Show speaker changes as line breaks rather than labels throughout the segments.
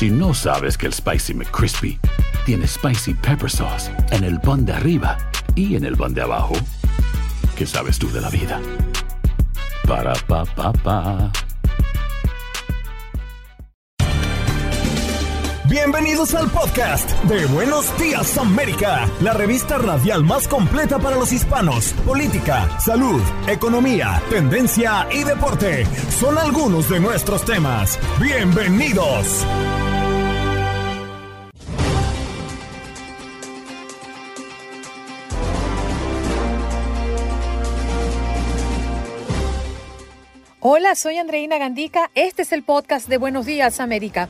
Si no sabes que el Spicy McCrispy tiene Spicy Pepper Sauce en el pan de arriba y en el pan de abajo, ¿qué sabes tú de la vida? Para, pa, pa, pa.
Bienvenidos al podcast de Buenos Días América, la revista radial más completa para los hispanos. Política, salud, economía, tendencia y deporte son algunos de nuestros temas. Bienvenidos.
Hola, soy Andreina Gandica. Este es el podcast de Buenos Días América.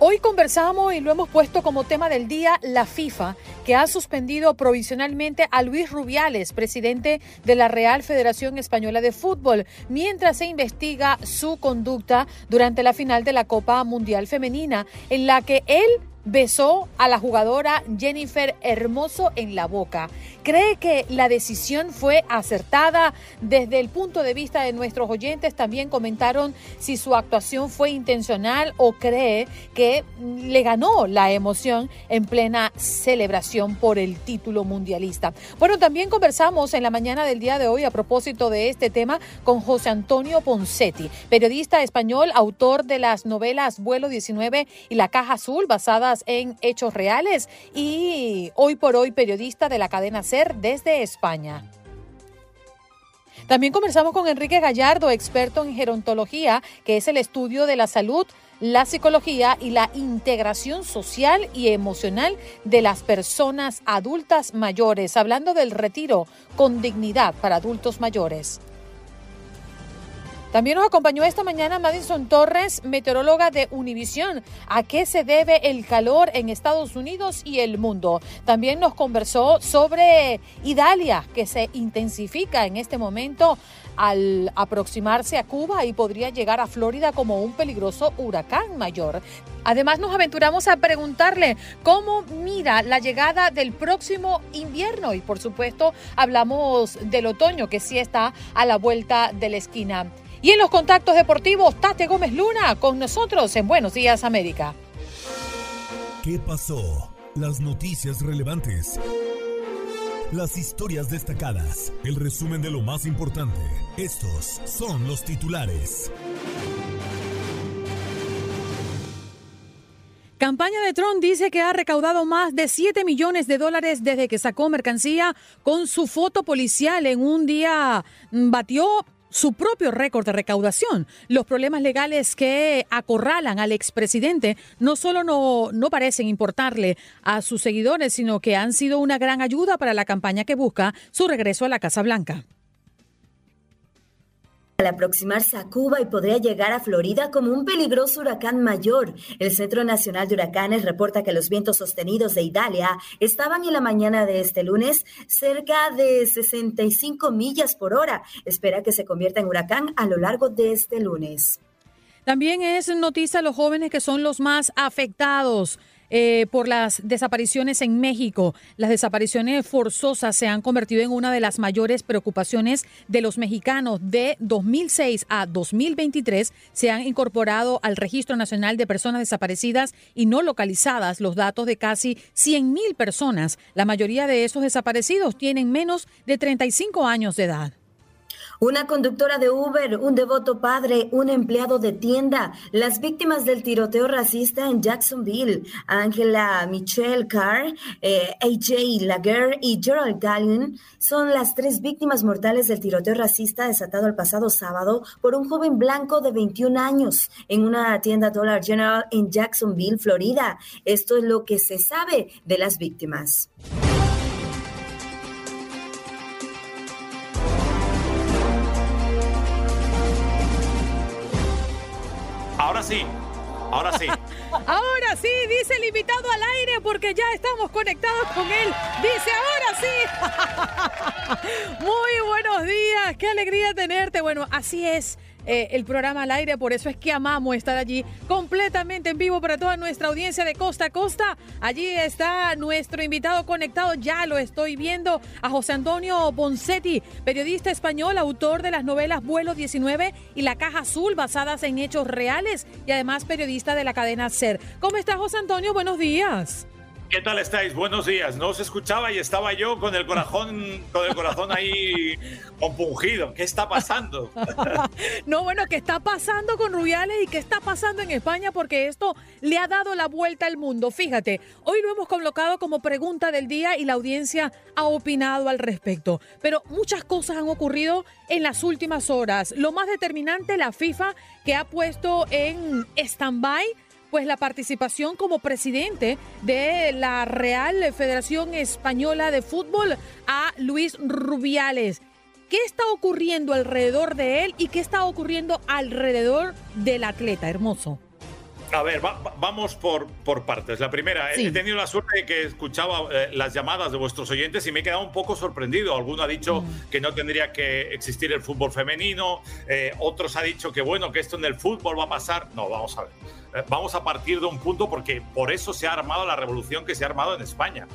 Hoy conversamos y lo hemos puesto como tema del día la FIFA, que ha suspendido provisionalmente a Luis Rubiales, presidente de la Real Federación Española de Fútbol, mientras se investiga su conducta durante la final de la Copa Mundial Femenina, en la que él besó a la jugadora Jennifer Hermoso en la boca. ¿Cree que la decisión fue acertada? Desde el punto de vista de nuestros oyentes también comentaron si su actuación fue intencional o cree que le ganó la emoción en plena celebración por el título mundialista. Bueno, también conversamos en la mañana del día de hoy a propósito de este tema con José Antonio Poncetti, periodista español, autor de las novelas Vuelo 19 y La Caja Azul, basadas en hechos reales y hoy por hoy periodista de la cadena Desde España. También conversamos con Enrique Gallardo, experto en gerontología, que es el estudio de la salud, la psicología y la integración social y emocional de las personas adultas mayores, hablando del retiro con dignidad para adultos mayores. También nos acompañó esta mañana Madison Torres, meteoróloga de Univisión. ¿A qué se debe el calor en Estados Unidos y el mundo? También nos conversó sobre Idalia, que se intensifica en este momento al aproximarse a Cuba y podría llegar a Florida como un peligroso huracán mayor. Además nos aventuramos a preguntarle cómo mira la llegada del próximo invierno y por supuesto hablamos del otoño que sí está a la vuelta de la esquina. Y en los contactos deportivos, Tate Gómez Luna con nosotros en Buenos Días América.
¿Qué pasó? Las noticias relevantes. Las historias destacadas. El resumen de lo más importante. Estos son los titulares.
Campaña de Trump dice que ha recaudado más de 7 millones de dólares desde que sacó mercancía con su foto policial en un día. Batió su propio récord de recaudación. Los problemas legales que acorralan al expresidente no solo no, no parecen importarle a sus seguidores, sino que han sido una gran ayuda para la campaña que busca su regreso a la Casa Blanca
al aproximarse a Cuba y podría llegar a Florida como un peligroso huracán mayor. El Centro Nacional de Huracanes reporta que los vientos sostenidos de Italia estaban en la mañana de este lunes cerca de 65 millas por hora. Espera que se convierta en huracán a lo largo de este lunes.
También es noticia los jóvenes que son los más afectados eh, por las desapariciones en México. Las desapariciones forzosas se han convertido en una de las mayores preocupaciones de los mexicanos. De 2006 a 2023 se han incorporado al Registro Nacional de Personas Desaparecidas y no localizadas los datos de casi 100 mil personas. La mayoría de esos desaparecidos tienen menos de 35 años de edad.
Una conductora de Uber, un devoto padre, un empleado de tienda, las víctimas del tiroteo racista en Jacksonville, Angela Michelle Carr, eh, AJ Laguerre y Gerald Gallen, son las tres víctimas mortales del tiroteo racista desatado el pasado sábado por un joven blanco de 21 años en una tienda Dollar General en Jacksonville, Florida. Esto es lo que se sabe de las víctimas.
Ahora sí, ahora sí.
ahora sí, dice el invitado al aire porque ya estamos conectados con él. Dice, ahora sí. Muy buenos días, qué alegría tenerte. Bueno, así es eh, el programa al aire, por eso es que amamos estar allí completamente en vivo para toda nuestra audiencia de costa a costa. Allí está nuestro invitado conectado, ya lo estoy viendo, a José Antonio Bonsetti, periodista español, autor de las novelas Vuelo 19 y La Caja Azul, basadas en hechos reales y además periodista de la cadena SER. ¿Cómo está José Antonio? Buenos días.
¿Qué tal estáis? Buenos días. No os escuchaba y estaba yo con el corazón, con el corazón ahí compungido. ¿Qué está pasando?
no, bueno, ¿qué está pasando con Rubiales y qué está pasando en España? Porque esto le ha dado la vuelta al mundo. Fíjate, hoy lo hemos colocado como pregunta del día y la audiencia ha opinado al respecto. Pero muchas cosas han ocurrido en las últimas horas. Lo más determinante, la FIFA, que ha puesto en stand-by pues la participación como presidente de la Real Federación Española de Fútbol a Luis Rubiales. ¿Qué está ocurriendo alrededor de él y qué está ocurriendo alrededor del atleta hermoso?
A ver, vamos por, por partes. La primera, he tenido la suerte de que escuchaba eh, las llamadas de vuestros oyentes y me he quedado un poco sorprendido. Alguno ha dicho mm. que no tendría que existir el fútbol femenino, eh, otros ha dicho que bueno, que esto en el fútbol va a pasar. No, vamos a ver. Eh, vamos a partir de un punto porque por eso se ha armado la revolución que se ha armado en España.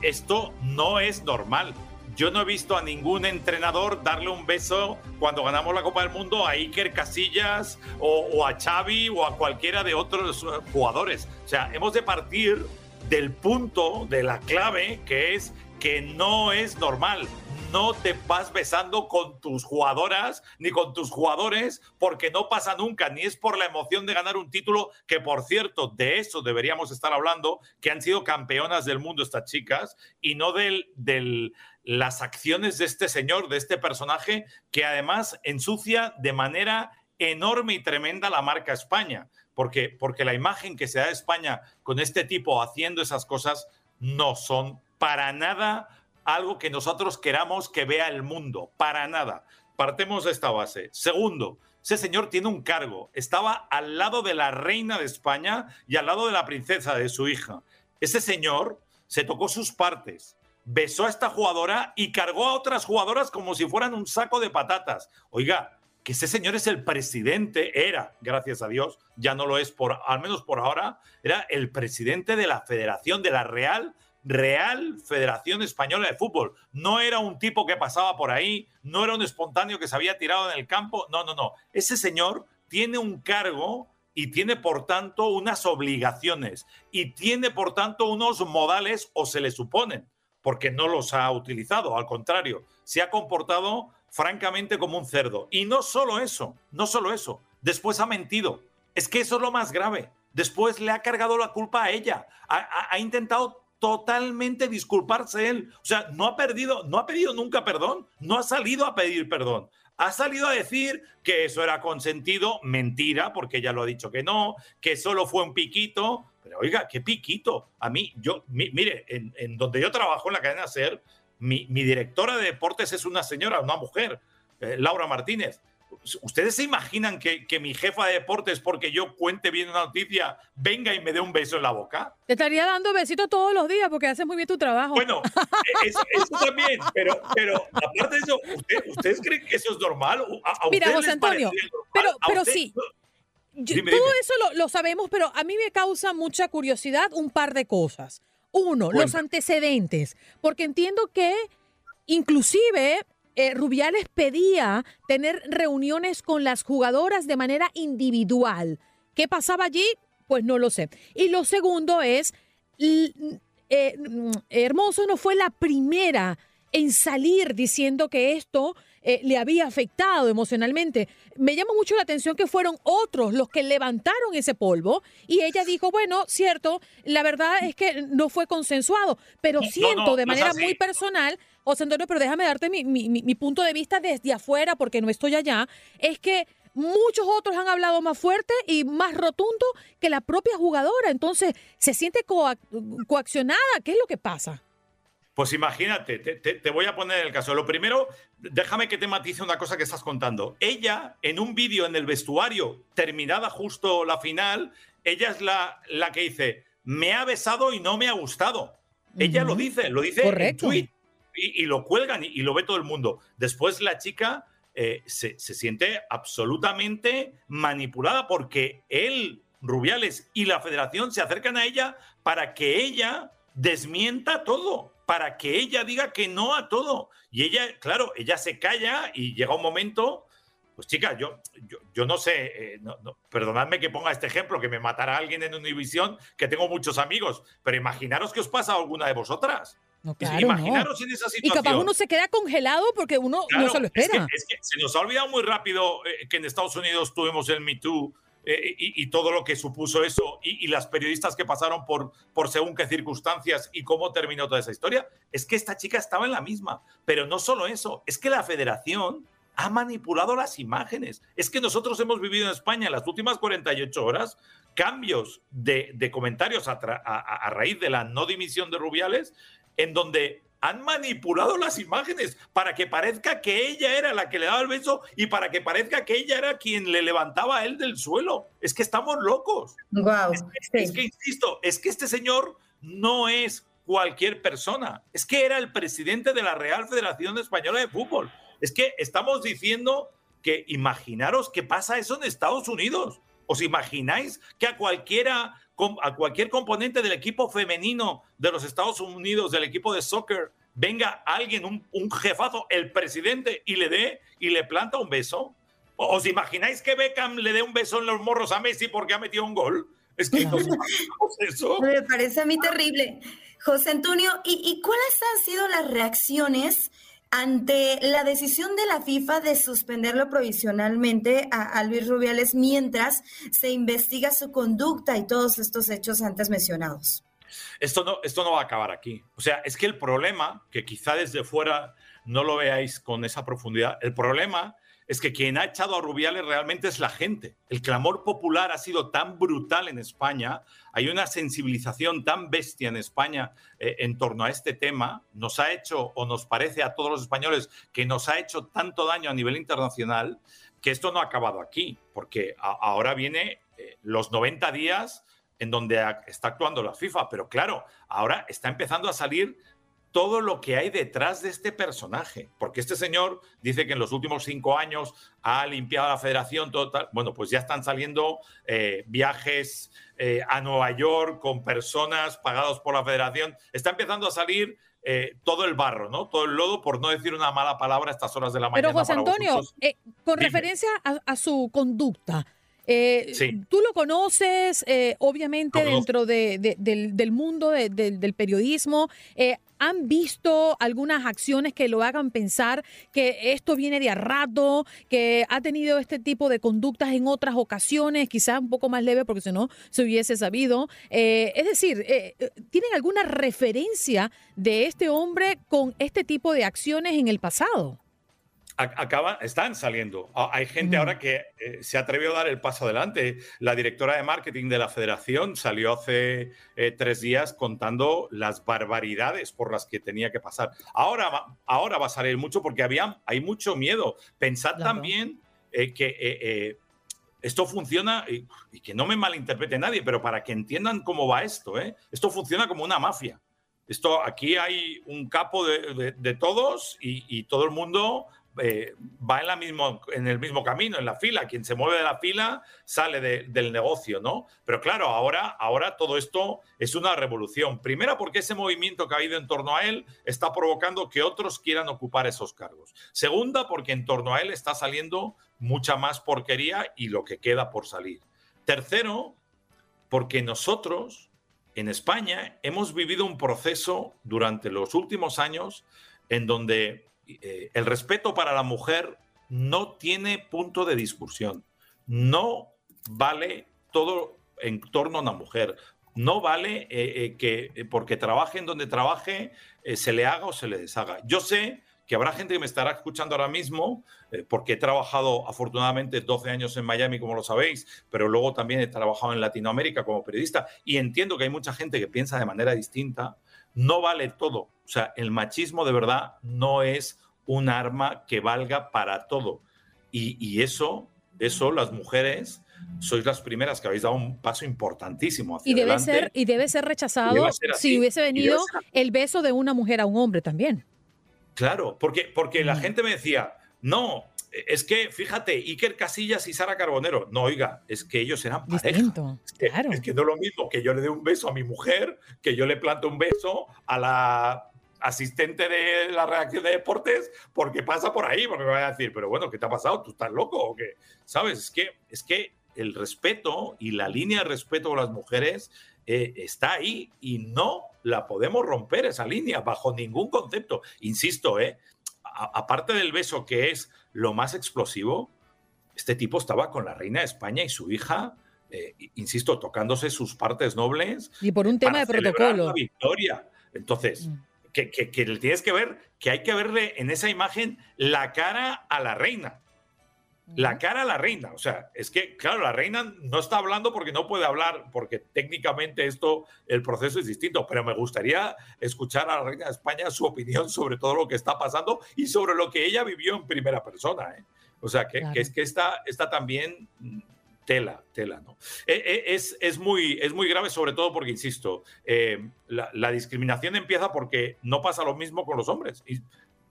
esto no es normal yo no he visto a ningún entrenador darle un beso cuando ganamos la Copa del Mundo a Iker Casillas o, a Xavi o a cualquiera de otros jugadores. O sea, hemos de partir del punto, de la clave, que es que no es normal. No te vas besando con tus jugadoras ni con tus jugadores porque no pasa nunca, ni es por la emoción de ganar un título, que por cierto, de eso deberíamos estar hablando, que han sido campeonas del mundo estas chicas, y no del, del, las acciones de este señor, de este personaje, que además ensucia de manera enorme y tremenda la marca España, porque, porque la imagen que se da de España con este tipo haciendo esas cosas no son para nada algo que nosotros queramos que vea el mundo, para nada. Partemos de esta base. Segundo, ese señor tiene un cargo, estaba al lado de la reina de España y al lado de la princesa de su hija. Ese señor se tocó sus partes, besó a esta jugadora y cargó a otras jugadoras como si fueran un saco de patatas. Oiga, que ese señor es el presidente, era, gracias a Dios, ya no lo es por, al menos por ahora, era el presidente de la Federación, de la Real, Real Federación Española de Fútbol. No era un tipo que pasaba por ahí, no era un espontáneo que se había tirado en el campo, no, no, no. Ese señor tiene un cargo y tiene por tanto unas obligaciones y tiene por tanto unos modales o se le suponen porque no los ha utilizado, al contrario, se ha comportado francamente como un cerdo. Y no solo eso, no solo eso, después ha mentido. Es que eso es lo más grave. Después le ha cargado la culpa a ella. Ha, intentado totalmente disculparse él. O sea, no ha perdido, no ha pedido nunca perdón, no ha salido a pedir perdón. Ha salido a decir que eso era consentido, mentira, porque ella lo ha dicho que no, que solo fue un piquito, pero oiga, qué piquito. A mí, yo, mire, en, donde yo trabajo en la cadena SER, mi, directora de deportes es una señora, una mujer, eh, Laura Martínez. ¿Ustedes se imaginan que, mi jefa de deportes, porque yo cuente bien una noticia, venga y me dé un beso en la boca?
Te estaría dando besitos todos los días porque haces muy bien tu trabajo.
Bueno, e, eso, también, pero, pero aparte de eso, ¿ustedes creen que eso es normal?
Mira, José Antonio, pero, pero sí todo eso lo, sabemos, pero a mí me causa mucha curiosidad un par de cosas. Uno, los antecedentes, porque entiendo que inclusive eh, Rubiales pedía tener reuniones con las jugadoras de manera individual. ¿Qué pasaba allí? Pues no lo sé. Y lo segundo es, eh, Hermoso no fue la primera en salir diciendo que esto eh, le había afectado emocionalmente. Me llama mucho la atención que fueron otros los que levantaron ese polvo y ella dijo, bueno, cierto, la verdad es que no fue consensuado, pero siento de manera muy personal, José Antonio, pero déjame darte mi, mi punto de vista desde afuera porque no estoy allá, es que muchos otros han hablado más fuerte y más rotundo que la propia jugadora. Entonces, ¿se siente coaccionada? ¿Qué es lo que pasa?
Pues imagínate, te, voy a poner el caso. Lo primero, déjame que te matice una cosa que estás contando. Ella, en un vídeo en el vestuario, terminada justo la final, ella es la, la que dice, me ha besado y no me ha gustado. Ella lo dice, lo dice en tweet y, lo cuelgan y, lo ve todo el mundo. Después la chica eh, se, se siente absolutamente manipulada porque él, Rubiales y la federación se acercan a ella para que ella desmienta todo, para que ella diga que no a todo. Y ella, claro, ella se calla y llega un momento pues chicas, yo, yo, no sé, eh, perdonadme que ponga este ejemplo, que me matará alguien en Univisión, que tengo muchos amigos, pero imaginaros que os pasa a alguna de vosotras.
No, imaginaros en esa situación. Y capaz uno se queda congelado porque uno no se lo espera.
Es que, se nos ha olvidado muy rápido eh, que en Estados Unidos tuvimos el Me Too eh, y, todo lo que supuso eso y, las periodistas que pasaron por, por según qué circunstancias y cómo terminó toda esa historia. Es que esta chica estaba en la misma. Pero no solo eso, es que la federación ha manipulado las imágenes. Es que nosotros hemos vivido en España en las últimas 48 horas cambios de, comentarios a, raíz de la no dimisión de Rubiales, en donde han manipulado las imágenes para que parezca que ella era la que le daba el beso y para que parezca que ella era quien le levantaba a él del suelo. Es que estamos locos.
Wow.
es que, insisto, es que este señor no es cualquier persona. Es que era el presidente de la Real Federación Española de Fútbol. Es que estamos diciendo que imaginaros que pasa eso en Estados Unidos. ¿Os imagináis que a cualquiera, a cualquier componente del equipo femenino de los Estados Unidos, del equipo de soccer, venga alguien, un, jefazo, el presidente, y le dé y le planta un beso? ¿Os imagináis que Beckham le dé un beso en los morros a Messi porque ha metido un gol? Es que
eso. Me parece a mí terrible. José Antonio, ¿y, ¿y, cuáles han sido las reacciones ante la decisión de la FIFA de suspenderlo provisionalmente a, Luis Rubiales mientras se investiga su conducta y todos estos hechos antes mencionados.
Esto no, esto no va a acabar aquí. O sea, es que el problema, que quizá desde fuera no lo veáis con esa profundidad, el problema es que quien ha echado a Rubiales realmente es la gente. El clamor popular ha sido tan brutal en España, hay una sensibilización tan bestia en España eh, en torno a este tema, nos ha hecho o nos parece a todos los españoles que nos ha hecho tanto daño a nivel internacional que esto no ha acabado aquí, porque ahora viene eh, los 90 días en donde está actuando la FIFA, pero claro, ahora está empezando a salir todo lo que hay detrás de este personaje. Porque este señor dice que en los últimos cinco años ha limpiado la federación, todo Bueno, pues ya están saliendo eh, viajes eh, a Nueva York con personas pagados por la federación. Está empezando a salir eh, todo el barro, ¿no? Todo el lodo, por no decir una mala palabra a estas horas de la mañana.
Pero José Antonio, con referencia a, su conducta, Tú lo conoces, obviamente, dentro del, mundo del, periodismo han visto algunas acciones que lo hagan pensar que esto viene de a rato, que ha tenido este tipo de conductas en otras ocasiones, quizás un poco más leve porque si no se hubiese sabido. Eh, es decir, eh, eh, ¿tienen alguna referencia de este hombre con este tipo de acciones en el pasado?
Acaba, están saliendo. Hay gente ahora que eh, se atrevió a dar el paso adelante. La directora de marketing de la federación salió hace eh, tres días contando las barbaridades por las que tenía que pasar. Ahora, ahora va a salir mucho porque había, hay mucho miedo. Pensad también eh, que esto funciona, y, que no me malinterprete nadie, pero para que entiendan cómo va esto, esto funciona como una mafia. Esto, aquí hay un capo de, todos y todo el mundo eh, va en, el mismo camino, en la fila. Quien se mueve de la fila sale del negocio, ¿no? Pero claro, ahora, ahora todo esto es una revolución. Primera, porque ese movimiento que ha habido en torno a él está provocando que otros quieran ocupar esos cargos. Segunda, porque en torno a él está saliendo mucha más porquería y lo que queda por salir. Tercero, porque nosotros en España hemos vivido un proceso durante los últimos años en donde eh, el respeto para la mujer no tiene punto de discusión. No vale todo en torno a una mujer. No vale eh, eh, que porque trabaje en donde trabaje se le haga o se le deshaga. Yo sé que habrá gente que me estará escuchando ahora mismo, porque he trabajado afortunadamente 12 años en Miami, como lo sabéis, pero luego también he trabajado en Latinoamérica como periodista y entiendo que hay mucha gente que piensa de manera distinta no vale todo. O sea, el machismo de verdad no es un arma que valga para todo. Y, eso, eso las mujeres sois las primeras que habéis dado un paso importantísimo hacia
y debe
adelante.
Ser, y debe ser rechazado si hubiese venido el beso de una mujer a un hombre también.
Claro, porque, porque la mm. gente me decía, no, es que, fíjate, Iker Casillas y Sara Carbonero, no, oiga, es que ellos eran pareja. es, que, claro. es que no es lo mismo que yo le dé un beso a mi mujer, que yo le plante un beso a la asistente de la reacción de deportes, porque pasa por ahí, porque me va a decir, pero bueno, ¿qué te ha pasado? ¿Tú estás loco o qué? ¿Sabes? Es que, es que el respeto y la línea de respeto con las mujeres eh, está ahí y no la podemos romper esa línea bajo ningún concepto. Insisto, ¿eh? aparte del beso que es lo más explosivo, este tipo estaba con la reina de España y su hija, eh, insisto, tocándose sus partes nobles.
Y por un tema de protocolo.
La victoria. Entonces, mm. que, que, tienes que ver, que hay que verle en esa imagen la cara a la reina. La cara a la reina. O sea, es que, claro, la reina no está hablando porque no puede hablar, porque técnicamente esto, el proceso es distinto, pero me gustaría escuchar a la reina de España su opinión sobre todo lo que está pasando y sobre lo que ella vivió en primera persona. ¿eh? O sea, que, es que está, está también mm, tela, tela, ¿no? Eh, eh, es, es, muy, es muy grave, sobre todo porque, insisto, la, la, discriminación empieza porque no pasa lo mismo con los hombres. Y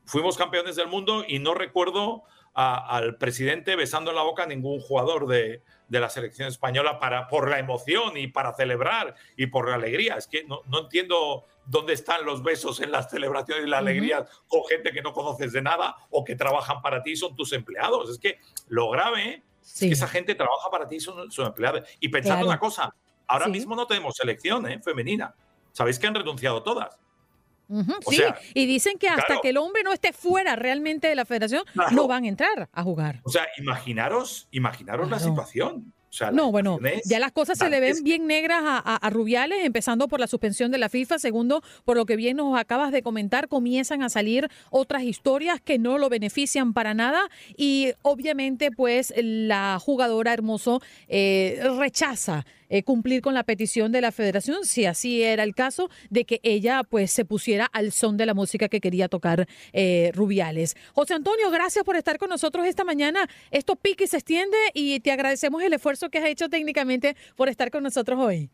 fuimos campeones del mundo y no recuerdo al presidente besando en la boca a ningún jugador de, la selección española para, por la emoción y para celebrar y por la alegría. Es que no, entiendo dónde están los besos en las celebraciones y la alegría con gente que no conoces de nada o que trabajan para ti y son tus empleados. Es que lo grave es que esa gente trabaja para ti y son sus empleados. Y pensando una cosa, ahora mismo no tenemos selección ¿eh? femenina. Sabéis que han renunciado todas
sí, y dicen que hasta que el hombre no esté fuera realmente de la federación, no van a entrar a jugar.
O sea, imaginaros, imaginaros la situación.
No, bueno, ya las cosas se le ven bien negras a, Rubiales, empezando por la suspensión de la FIFA, segundo, por lo que bien nos acabas de comentar, comienzan a salir otras historias que no lo benefician para nada y obviamente pues la jugadora Hermoso eh, rechaza eh, cumplir con la petición de la federación, si así era el caso, de que ella pues se pusiera al son de la música que quería tocar eh, Rubiales. José Antonio, gracias por estar con nosotros esta mañana. Esto pique y se extiende y te agradecemos el esfuerzo que has hecho técnicamente por estar con nosotros hoy.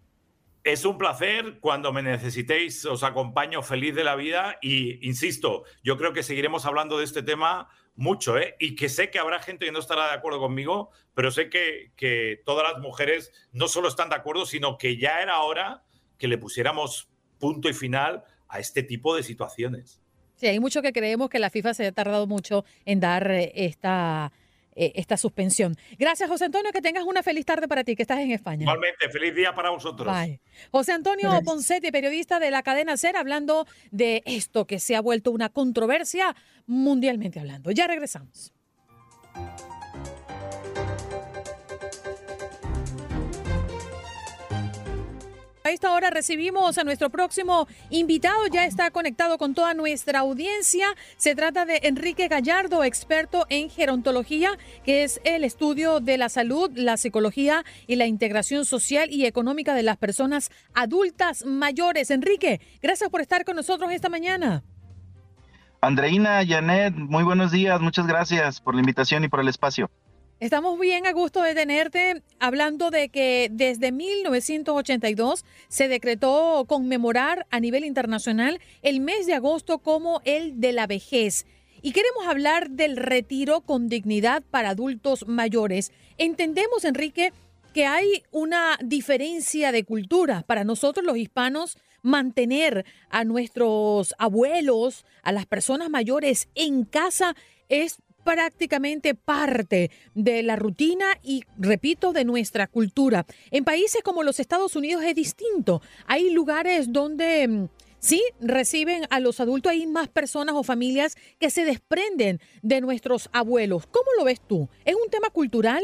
Es un placer. Cuando me necesitéis, os acompaño feliz de la vida. Y insisto, yo creo que seguiremos hablando de este tema mucho, ¿eh? Y que sé que habrá gente que no estará de acuerdo conmigo, pero sé que, que todas las mujeres no solo están de acuerdo, sino que ya era hora que le pusiéramos punto y final a este tipo de situaciones.
Sí, hay mucho que creemos que la FIFA se ha tardado mucho en dar eh, esta eh, esta suspensión. Gracias, José Antonio, que tengas una feliz tarde para ti, que estás en España.
Igualmente, feliz día para vosotros.
José Antonio Poncetti, periodista de la cadena SER, hablando de esto que se ha vuelto una controversia mundialmente hablando. Ya regresamos. A esta hora recibimos a nuestro próximo invitado, ya está conectado con toda nuestra audiencia. Se trata de Enrique Gallardo, experto en gerontología, que es el estudio de la salud, la psicología y la integración social y económica de las personas adultas mayores. Enrique, gracias por estar con nosotros esta mañana.
Andreina, Janet, muy buenos días, muchas gracias por la invitación y por el espacio.
Estamos bien a gusto de tenerte hablando de que desde 1982 se decretó conmemorar a nivel internacional el mes de agosto como el de la vejez. Y queremos hablar del retiro con dignidad para adultos mayores. Entendemos, Enrique, que hay una diferencia de cultura para nosotros los hispanos mantener a nuestros abuelos, a las personas mayores en casa es prácticamente parte de la rutina y, repito, de nuestra cultura. En países como los Estados Unidos es distinto. Hay lugares donde... Mm, sí, reciben a los adultos, hay más personas o familias que se desprenden de nuestros abuelos. ¿Cómo lo ves tú? ¿Es un tema cultural?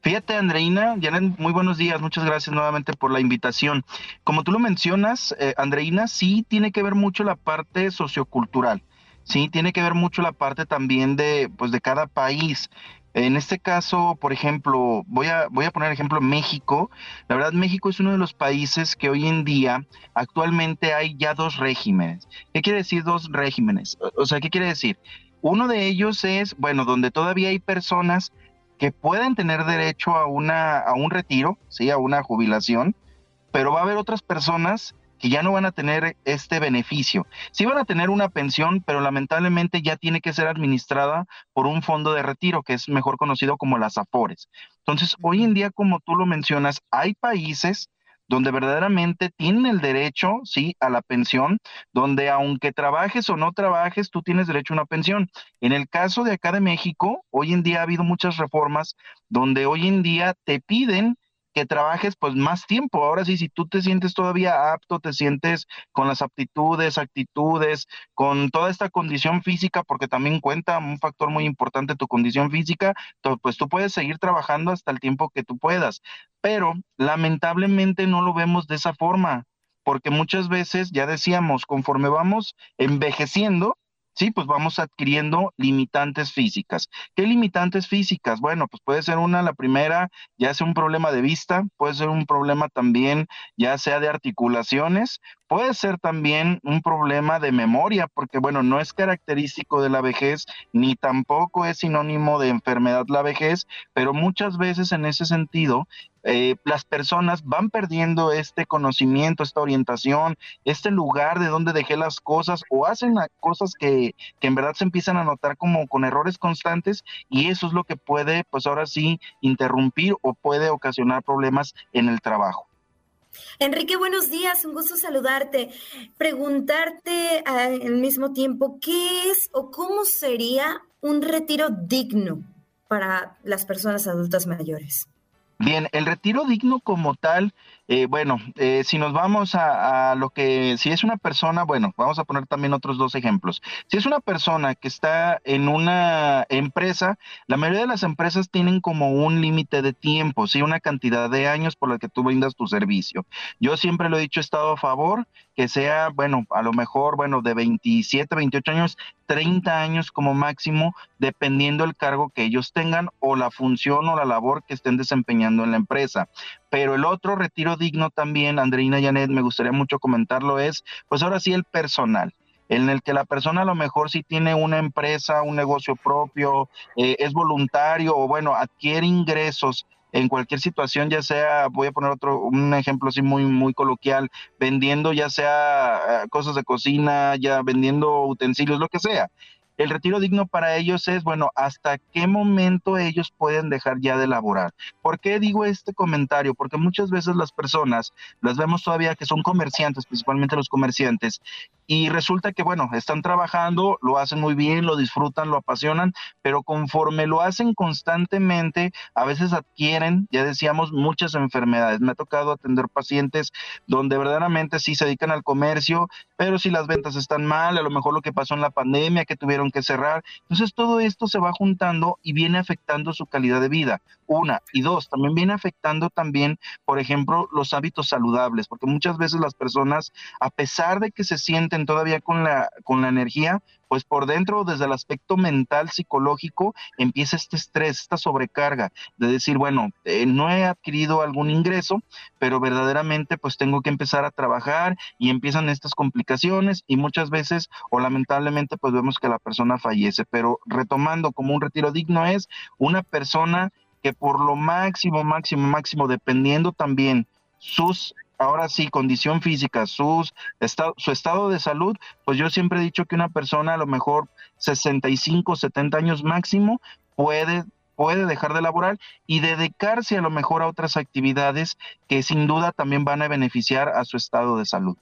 Fíjate, Andreina, Janet, muy buenos días, muchas gracias nuevamente por la invitación. Como tú lo mencionas, eh, Andreina, sí tiene que ver mucho la parte sociocultural. Sí, tiene que ver mucho la parte también de, pues, de cada país. En este caso, por ejemplo, voy a, voy a poner ejemplo México. La verdad, México es uno de los países que hoy en día actualmente hay ya dos regímenes. ¿Qué quiere decir dos regímenes? O sea, ¿qué quiere decir? Uno de ellos es, bueno, donde todavía hay personas que pueden tener derecho a, una, a un retiro, ¿sí? a una jubilación, pero va a haber otras personas que ya no van a tener este beneficio. Sí van a tener una pensión, pero lamentablemente ya tiene que ser administrada por un fondo de retiro, que es mejor conocido como las AFORES. Entonces, hoy en día, como tú lo mencionas, hay países donde verdaderamente tienen el derecho, sí, a la pensión, donde aunque trabajes o no trabajes, tú tienes derecho a una pensión. En el caso de acá de México, hoy en día ha habido muchas reformas donde hoy en día te piden que trabajes pues más tiempo. Ahora sí, si tú te sientes todavía apto, te sientes con las aptitudes, actitudes, con toda esta condición física, porque también cuenta un factor muy importante tu condición física, pues tú puedes seguir trabajando hasta el tiempo que tú puedas. Pero lamentablemente no lo vemos de esa forma, porque muchas veces, ya decíamos, conforme vamos envejeciendo, Sí, pues vamos adquiriendo limitantes físicas. ¿Qué limitantes físicas? Bueno, pues puede ser una, la primera, ya sea un problema de vista, puede ser un problema también, ya sea de articulaciones, puede ser también un problema de memoria, porque bueno, no es característico de la vejez, ni tampoco es sinónimo de enfermedad la vejez, pero muchas veces en ese sentido eh, las personas van perdiendo este conocimiento, esta orientación, este lugar de donde dejé las cosas o hacen cosas que, que en verdad se empiezan a notar como con errores constantes y eso es lo que puede, pues ahora sí, interrumpir o puede ocasionar problemas en el trabajo.
Enrique, buenos días, un gusto saludarte. Preguntarte al mismo tiempo, ¿qué es o cómo sería un retiro digno para las personas adultas mayores?
Bien, el retiro digno como tal, eh, bueno, eh, si nos vamos a, lo que, si es una persona, bueno, vamos a poner también otros dos ejemplos. Si es una persona que está en una empresa, la mayoría de las empresas tienen como un límite de tiempo, sí, una cantidad de años por la que tú brindas tu servicio. Yo siempre lo he dicho, he estado a favor que sea, bueno, a lo mejor, bueno, de 27, 28 años, 30 años como máximo, dependiendo el cargo que ellos tengan o la función o la labor que estén desempeñando en la empresa. Pero el otro retiro digno también, Andreina Janet, me gustaría mucho comentarlo, es, pues ahora sí, el personal en el que la persona a lo mejor sí tiene una empresa, un negocio propio, eh, es voluntario o bueno, adquiere ingresos en cualquier situación, ya sea, voy a poner otro, un ejemplo así muy, muy coloquial, vendiendo ya sea eh, cosas de cocina, ya vendiendo utensilios, lo que sea. El retiro digno para ellos es, bueno, hasta qué momento ellos pueden dejar ya de laborar. ¿Por qué digo este comentario? Porque muchas veces las personas las vemos todavía que son comerciantes, principalmente los comerciantes, y resulta que, bueno, están trabajando, lo hacen muy bien, lo disfrutan, lo apasionan, pero conforme lo hacen constantemente, a veces adquieren, ya decíamos, muchas enfermedades. Me ha tocado atender pacientes donde verdaderamente sí se dedican al comercio, pero si las ventas están mal, a lo mejor lo que pasó en la pandemia, que tuvieron que cerrar. Entonces todo esto se va juntando y viene afectando su calidad de vida. Una. Y dos, también viene afectando también, por ejemplo, los hábitos saludables, porque muchas veces las personas, a pesar de que se sienten todavía con la, con la energía, pues por dentro, desde el aspecto mental, psicológico, empieza este estrés, esta sobrecarga de decir, bueno, eh, no he adquirido algún ingreso, pero verdaderamente pues tengo que empezar a trabajar y empiezan estas complicaciones y muchas veces o lamentablemente pues vemos que la persona fallece, pero retomando como un retiro digno es una persona que por lo máximo, máximo, máximo, dependiendo también sus ahora sí, condición física, sus estado, su estado de salud, pues yo siempre he dicho que una persona a lo mejor 65, 70 años máximo puede puede dejar de laborar y dedicarse a lo mejor a otras actividades que sin duda también van a beneficiar a su estado de salud.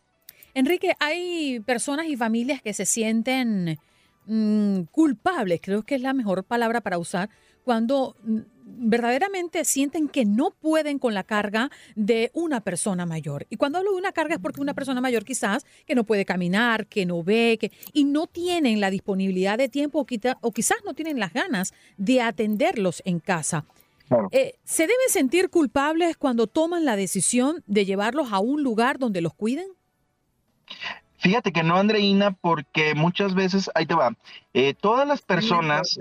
Enrique, hay personas y familias que se sienten mm, culpables, creo que es la mejor palabra para usar, cuando verdaderamente sienten que no pueden con la carga de una persona mayor. Y cuando hablo de una carga es porque una persona mayor quizás que no puede caminar, que no ve, que, y no tienen la disponibilidad de tiempo o, quizás no tienen las ganas de atenderlos en casa. Eh, ¿Se deben sentir culpables cuando toman la decisión de llevarlos a un lugar donde los cuiden?
Fíjate que no, Andreina, porque muchas veces, ahí te va, eh, todas las personas,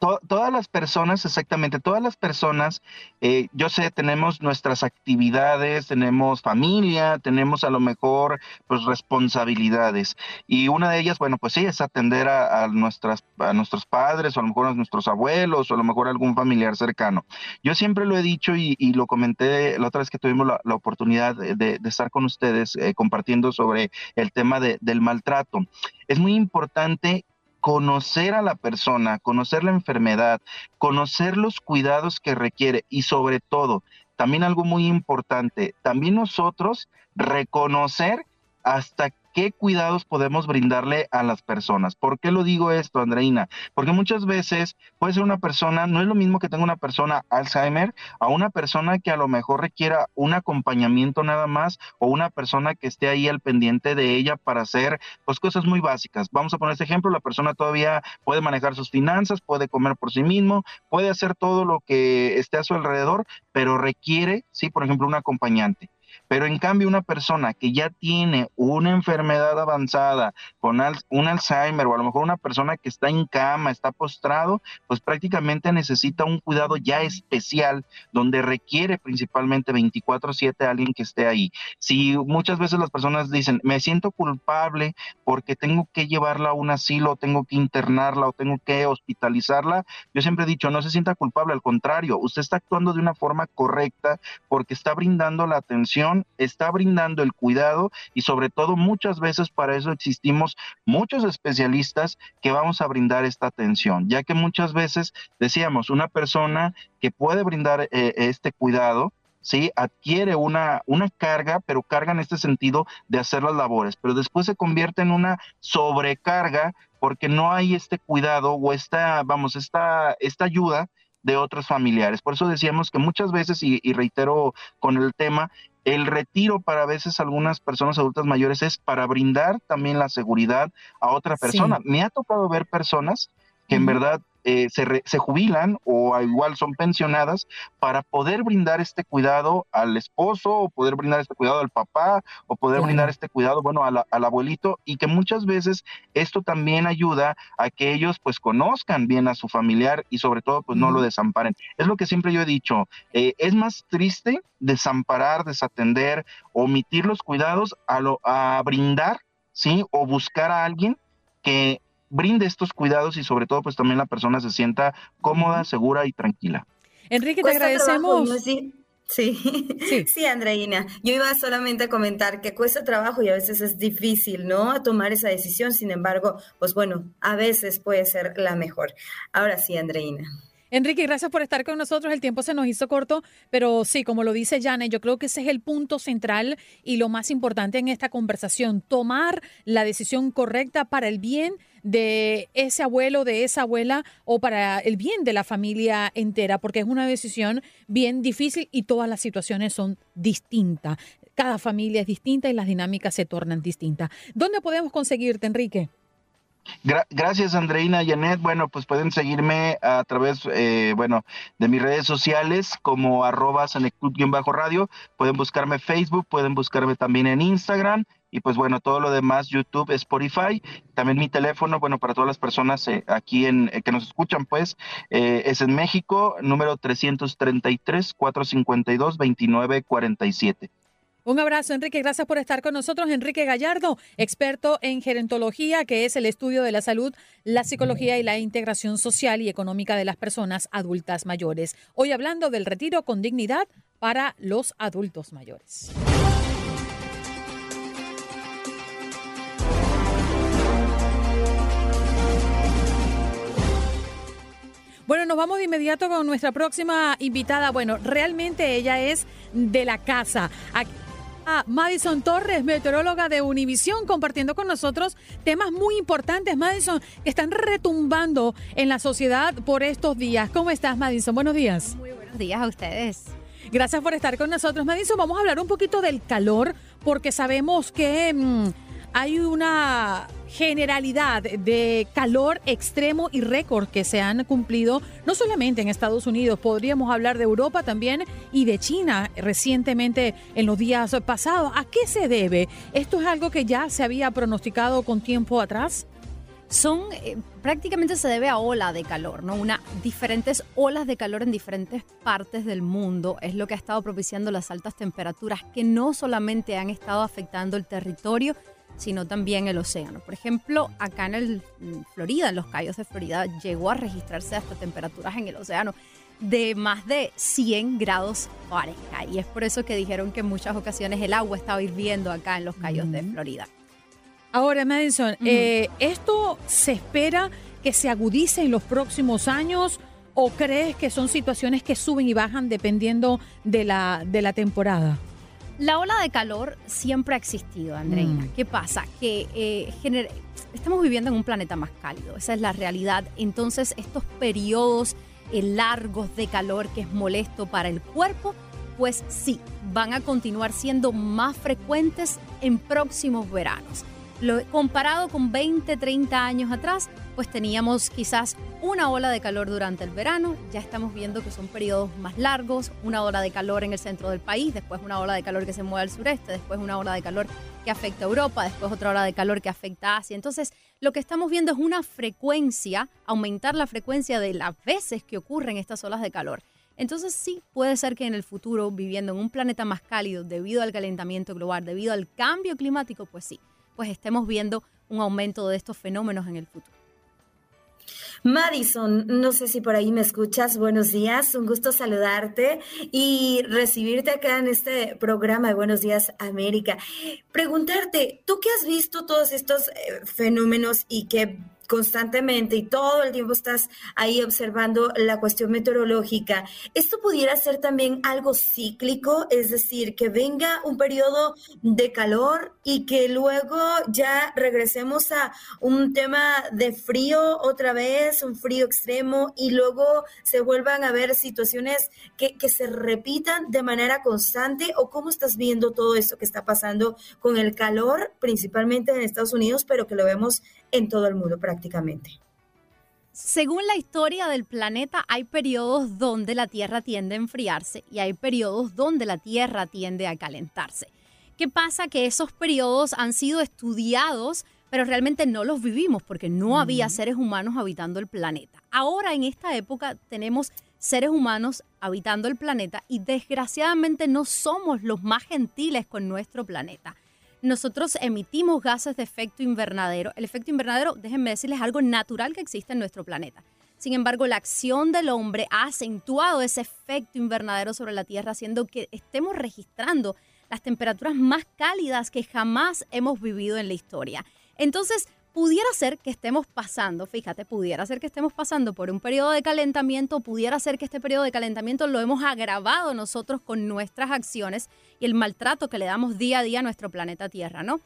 todas las personas, exactamente, todas las personas, eh, yo sé, tenemos nuestras actividades, tenemos familia, tenemos a lo mejor pues responsabilidades. Y una de ellas, bueno, pues sí, es atender a, nuestras, a nuestros padres, o a lo mejor a nuestros abuelos, o a lo mejor a algún familiar cercano. Yo siempre lo he dicho y, lo comenté la otra vez que tuvimos la, oportunidad de, estar con ustedes eh, compartiendo sobre el tema del maltrato. Es muy importante conocer a la persona, conocer la enfermedad, conocer los cuidados que requiere y sobre todo, también algo muy importante, también nosotros reconocer hasta qué cuidados podemos brindarle a las personas. ¿Por qué lo digo esto, Andreina? Porque muchas veces puede ser una persona, no es lo mismo que tenga una persona Alzheimer a una persona que a lo mejor requiera un acompañamiento nada más o una persona que esté ahí al pendiente de ella para hacer pues cosas muy básicas. Vamos a poner este ejemplo, la persona todavía puede manejar sus finanzas, puede comer por sí mismo, puede hacer todo lo que esté a su alrededor, pero requiere, sí, por ejemplo, un acompañante. Pero en cambio una persona que ya tiene una enfermedad avanzada, con un Alzheimer o a lo mejor una persona que está en cama, está postrado, pues prácticamente necesita un cuidado ya especial donde requiere principalmente 24/7 alguien que esté ahí. Si muchas veces las personas dicen, me siento culpable porque tengo que llevarla a un asilo, tengo que internarla o tengo que hospitalizarla, yo siempre he dicho, no se sienta culpable, al contrario, usted está actuando de una forma correcta porque está brindando la atención está brindando el cuidado y sobre todo muchas veces para eso existimos muchos especialistas que vamos a brindar esta atención, ya que muchas veces decíamos, una persona que puede brindar eh, este cuidado, ¿sí? Adquiere una, una carga, pero carga en este sentido de hacer las labores, pero después se convierte en una sobrecarga porque no hay este cuidado o esta, vamos, esta, esta ayuda de otros familiares. Por eso decíamos que muchas veces, y, y reitero con el tema, el retiro para veces algunas personas adultas mayores es para brindar también la seguridad a otra persona. Me ha tocado ver personas que en verdad eh, se, se, jubilan o igual son pensionadas para poder brindar este cuidado al esposo o poder brindar este cuidado al papá o poder brindar este cuidado, bueno, al abuelito y que muchas veces esto también ayuda a que ellos pues conozcan bien a su familiar y sobre todo pues no lo desamparen. Es lo que siempre yo he dicho, eh, es más triste desamparar, desatender, omitir los cuidados a, lo, a brindar, ¿sí? O buscar a alguien que brinde estos cuidados y sobre todo pues también la persona se sienta cómoda, segura y tranquila.
Enrique, te agradecemos.
sí. Sí. sí, Andreina. Yo iba solamente a comentar que cuesta trabajo y a veces es difícil, ¿no? Tomar esa decisión. Sin embargo, pues bueno, a veces puede ser la mejor. Ahora sí, Andreina.
Enrique, gracias por estar con nosotros. El tiempo se nos hizo corto, pero sí, como lo dice Janet, yo creo que ese es el punto central y lo más importante en esta conversación, tomar la decisión correcta para el bien de ese abuelo, de esa abuela o para el bien de la familia entera, porque es una decisión bien difícil y todas las situaciones son distintas. Cada familia es distinta y las dinámicas se tornan distintas. ¿Dónde podemos conseguirte, Enrique?
Gracias, Andreina, Janet. Bueno, pues pueden seguirme a través, eh, bueno, de mis redes sociales como arroba bajo radio Pueden buscarme Facebook, pueden buscarme también en Instagram y pues bueno, todo lo demás, YouTube, Spotify, también mi teléfono, bueno, para todas las personas eh, aquí en eh, que nos escuchan, pues, es en México, número 333-452-2947.
Un abrazo, Enrique. Gracias por estar con nosotros. Enrique Gallardo, experto en gerontología, que es el estudio de la salud, la psicología y la integración social y económica de las personas adultas mayores. Hoy hablando del retiro con dignidad para los adultos mayores. Bueno, nos vamos de inmediato con nuestra próxima invitada. Bueno, realmente ella es de la casa. Madison Torres, meteoróloga de Univisión, compartiendo con nosotros temas muy importantes, Madison, que están retumbando en la sociedad por estos días. ¿Cómo estás, Madison? Buenos días.
Muy buenos días a ustedes.
Gracias por estar con nosotros, Madison. Vamos a hablar un poquito del calor, porque sabemos que... Mm, hay una generalidad de calor extremo y récord que se han cumplido no solamente en Estados Unidos, podríamos hablar de Europa también y de China recientemente en los días pasados. ¿A qué se debe? ¿Esto es algo que ya se había pronosticado con tiempo atrás?
son eh, prácticamente se debe a ola de calor, ¿no? Una diferentes olas de calor en diferentes partes del mundo es lo que ha estado propiciando las altas temperaturas que no solamente han estado afectando el territorio, sino también el océano. Por ejemplo, acá en el Florida, en los Cayos de Florida, llegó a registrarse hasta temperaturas en el océano de más de 100 grados Fahrenheit. Y es por eso que dijeron que en muchas ocasiones el agua estaba hirviendo acá en los Cayos de Florida.
Ahora, Madison, eh, ¿esto se espera que se agudice en los próximos años o crees que son situaciones que suben y bajan dependiendo de la, de la temporada?
La ola de calor siempre ha existido, Andreina. Mm. ¿Qué pasa? Que eh, estamos viviendo en un planeta más cálido, esa es la realidad. Entonces, estos periodos eh, largos de calor que es molesto para el cuerpo, pues sí, van a continuar siendo más frecuentes en próximos veranos. Lo, comparado con 20, 30 años atrás, pues teníamos quizás una ola de calor durante el verano, ya estamos viendo que son periodos más largos, una ola de calor en el centro del país, después una ola de calor que se mueve al sureste, después una ola de calor que afecta a Europa, después otra ola de calor que afecta a Asia. Entonces, lo que estamos viendo es una frecuencia, aumentar la frecuencia de las veces que ocurren estas olas de calor. Entonces sí, puede ser que en el futuro, viviendo en un planeta más cálido debido al calentamiento global, debido al cambio climático, pues sí, pues estemos viendo un aumento de estos fenómenos en el futuro.
Madison, no sé si por ahí me escuchas. Buenos días, un gusto saludarte y recibirte acá en este programa de Buenos Días América. Preguntarte, tú que has visto todos estos eh, fenómenos y que constantemente y todo el tiempo estás ahí observando la cuestión meteorológica, ¿esto pudiera ser también algo cíclico? Es decir, que venga un periodo de calor y que luego ya regresemos a un tema de frío otra vez, un frío extremo y luego se vuelvan a ver situaciones que, que se repitan de manera constante o cómo estás viendo todo esto que está pasando con el calor, principalmente en Estados Unidos, pero que lo vemos en todo el mundo prácticamente.
Según la historia del planeta, hay periodos donde la Tierra tiende a enfriarse y hay periodos donde la Tierra tiende a calentarse. ¿Qué pasa? Que esos periodos han sido estudiados, pero realmente no los vivimos porque no había seres humanos habitando el planeta. Ahora en esta época tenemos seres humanos habitando el planeta y desgraciadamente no somos los más gentiles con nuestro planeta nosotros emitimos gases de efecto invernadero. El efecto invernadero, déjenme decirles, es algo natural que existe en nuestro planeta. Sin embargo, la acción del hombre ha acentuado ese efecto invernadero sobre la Tierra, haciendo que estemos registrando las temperaturas más cálidas que jamás hemos vivido en la historia. Entonces, pudiera ser que estemos pasando, fíjate, pudiera ser que estemos pasando por un periodo de calentamiento, pudiera ser que este periodo de calentamiento lo hemos agravado nosotros con nuestras acciones y el maltrato que le damos día a día a nuestro planeta Tierra, ¿no?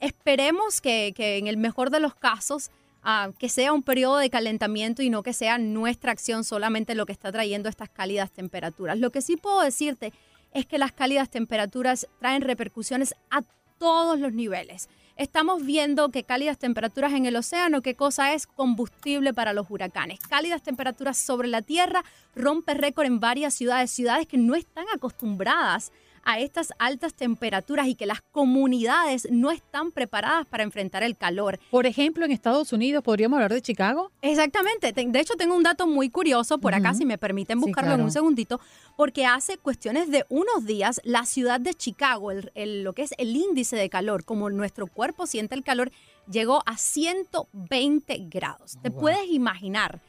esperemos que, en el mejor de los casos ah, que sea un periodo de calentamiento y no que sea nuestra acción solamente lo que está trayendo estas cálidas temperaturas. Lo que sí puedo decirte es que las cálidas temperaturas traen repercusiones a todos los niveles. Estamos viendo que cálidas temperaturas en el océano, qué cosa es combustible para los huracanes. Cálidas temperaturas sobre la tierra rompe récord en varias ciudades, ciudades que no están acostumbradas a estas altas temperaturas y que las comunidades no están preparadas para enfrentar el calor.
Por ejemplo, en Estados Unidos, ¿podríamos hablar de Chicago?
Exactamente. De hecho, tengo un dato muy curioso por acá, si me permiten buscarlo en un segundito, porque hace cuestiones de unos días la ciudad de Chicago, el, lo que es el índice de calor, como nuestro cuerpo siente el calor, llegó a 120 grados. ¿Te puedes imaginar?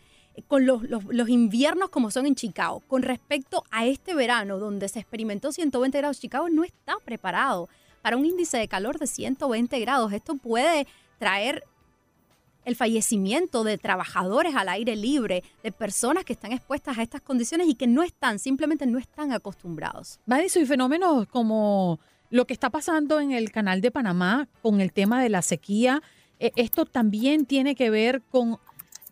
Con los, inviernos como son en Chicago. Con respecto a este verano, donde se experimentó 120 grados, Chicago no está preparado para un índice de calor de 120 grados. Esto puede traer el fallecimiento de trabajadores al aire libre, de personas que están expuestas a estas condiciones y que no están, simplemente no están acostumbrados.
Madison, y fenómenos como lo que está pasando en el canal de Panamá con el tema de la sequía, eh, esto también tiene que ver con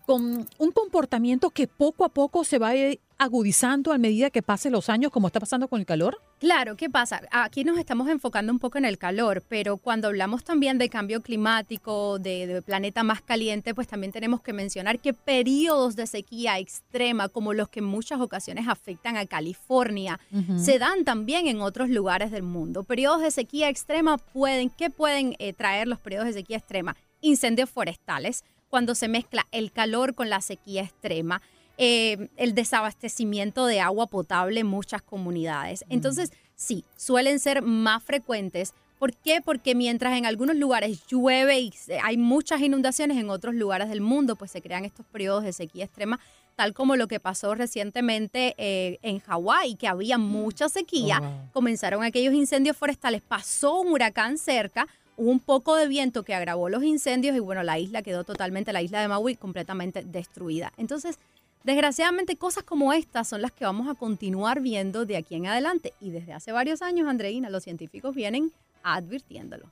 con un comportamiento que poco a poco se va agudizando a medida que pasen los años, como está pasando con el calor?
Claro, ¿qué pasa? Aquí nos estamos enfocando un poco en el calor, pero cuando hablamos también de cambio climático, de, planeta más caliente, pues también tenemos que mencionar que periodos de sequía extrema, como los que en muchas ocasiones afectan a California, se dan también en otros lugares del mundo. Periodos de sequía extrema pueden, ¿qué pueden eh, traer los periodos de sequía extrema? incendios forestales, cuando se mezcla el calor con la sequía extrema, eh, el desabastecimiento de agua potable en muchas comunidades. Entonces, sí, suelen ser más frecuentes. ¿Por qué? Porque mientras en algunos lugares llueve y hay muchas inundaciones, en otros lugares del mundo pues se crean estos periodos de sequía extrema, tal como lo que pasó recientemente eh, en Hawái, que había mucha sequía, oh, comenzaron aquellos incendios forestales, pasó un huracán cerca, hubo un poco de viento que agravó los incendios y bueno, la isla quedó totalmente, la isla de Maui, completamente destruida. Entonces, Desgraciadamente, cosas como estas son las que vamos a continuar viendo de aquí en adelante. Y desde hace varios años, Andreina, los científicos vienen advirtiéndolo.